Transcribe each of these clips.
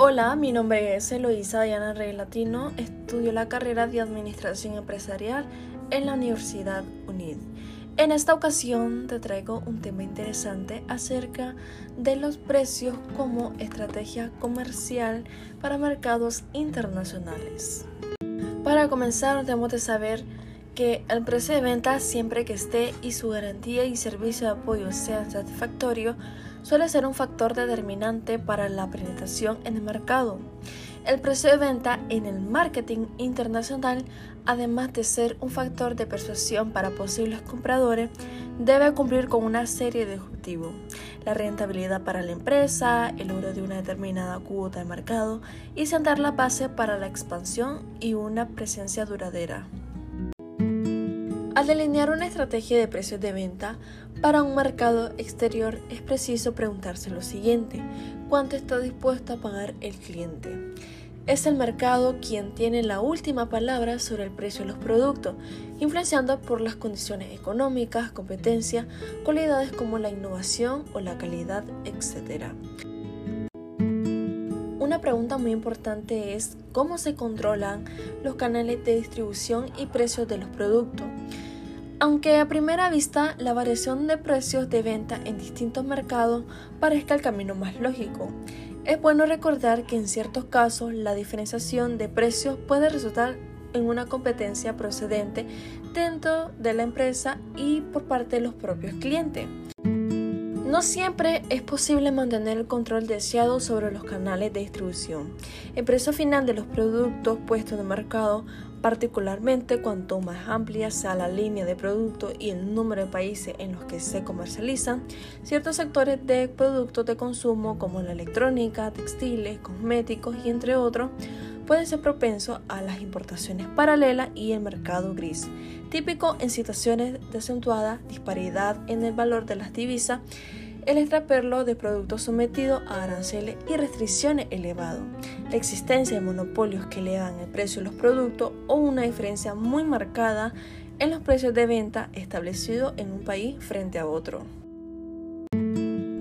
Hola, mi nombre es Eloisa Diana Rey Latino, estudio la carrera de Administración Empresarial en la Universidad UNID. En esta ocasión te traigo un tema interesante acerca de los precios como estrategia comercial para mercados internacionales. Para comenzar, debemos de saber que el precio de venta siempre que esté y su garantía y servicio de apoyo sean satisfactorios suele ser un factor determinante para la penetración en el mercado. El precio de venta en el marketing internacional, además de ser un factor de persuasión para posibles compradores, debe cumplir con una serie de objetivos. La rentabilidad para la empresa, el logro de una determinada cuota de mercado y sentar la base para la expansión y una presencia duradera. Al delinear una estrategia de precios de venta para un mercado exterior es preciso preguntarse lo siguiente, ¿cuánto está dispuesto a pagar el cliente? Es el mercado quien tiene la última palabra sobre el precio de los productos, influenciando por las condiciones económicas, competencia, cualidades como la innovación o la calidad, etc. Una pregunta muy importante es cómo se controlan los canales de distribución y precios de los productos. Aunque a primera vista la variación de precios de venta en distintos mercados parezca el camino más lógico, es bueno recordar que en ciertos casos la diferenciación de precios puede resultar en una competencia procedente dentro de la empresa y por parte de los propios clientes. No siempre es posible mantener el control deseado sobre los canales de distribución. El precio final de los productos puestos en el mercado, particularmente cuanto más amplia sea la línea de productos y el número de países en los que se comercializan, ciertos sectores de productos de consumo como la electrónica, textiles, cosméticos y entre otros, pueden ser propensos a las importaciones paralelas y el mercado gris, típico en situaciones de acentuada disparidad en el valor de las divisas, el extraperlo de productos sometidos a aranceles y restricciones elevados, la existencia de monopolios que elevan el precio de los productos o una diferencia muy marcada en los precios de venta establecidos en un país frente a otro.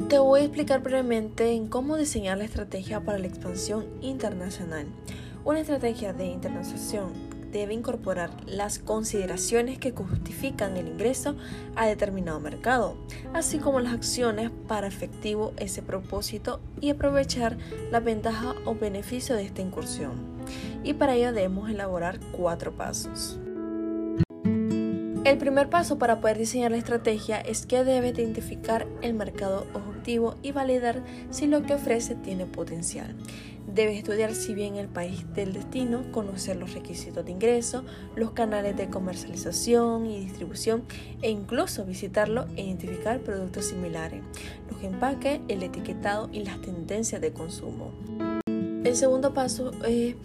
Te voy a explicar brevemente en cómo diseñar la estrategia para la expansión internacional. Una estrategia de internacionalización debe incorporar las consideraciones que justifican el ingreso a determinado mercado, así como las acciones para efectivo ese propósito y aprovechar la ventaja o beneficio de esta incursión. Y para ello debemos elaborar cuatro pasos. El primer paso para poder diseñar la estrategia es que debe identificar el mercado objetivo y validar si lo que ofrece tiene potencial. Debe estudiar si bien el país del destino, conocer los requisitos de ingreso, los canales de comercialización y distribución e incluso visitarlo e identificar productos similares, los empaques, el etiquetado y las tendencias de consumo. El segundo paso es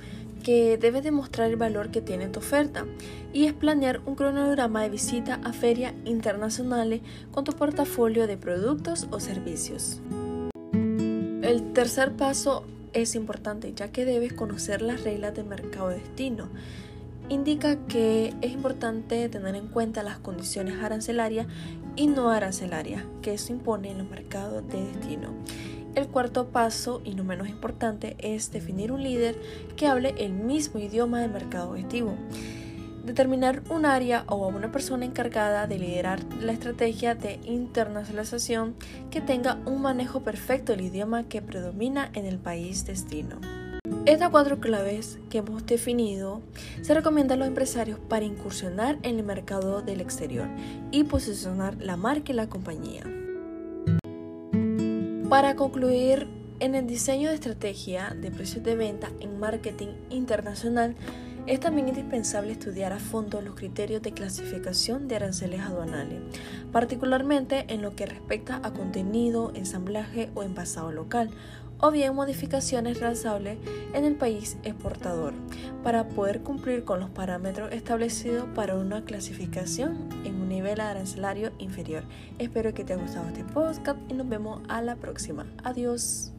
que debes demostrar el valor que tiene tu oferta y es planear un cronograma de visita a ferias internacionales con tu portafolio de productos o servicios. El tercer paso es importante ya que debes conocer las reglas de mercado de destino. Indica que es importante tener en cuenta las condiciones arancelarias y no arancelarias que se imponen en los mercados de destino. El cuarto paso, y no menos importante, es definir un líder que hable el mismo idioma del mercado objetivo. Determinar un área o una persona encargada de liderar la estrategia de internacionalización que tenga un manejo perfecto del idioma que predomina en el país destino. Estas cuatro claves que hemos definido se recomiendan a los empresarios para incursionar en el mercado del exterior y posicionar la marca y la compañía. Para concluir, en el diseño de estrategia de precios de venta en marketing internacional, es también indispensable estudiar a fondo los criterios de clasificación de aranceles aduanales, particularmente en lo que respecta a contenido, ensamblaje o envasado local, o bien modificaciones realizables en el país exportador, para poder cumplir con los parámetros establecidos para una clasificación en un nivel arancelario inferior. Espero que te haya gustado este podcast y nos vemos a la próxima. Adiós.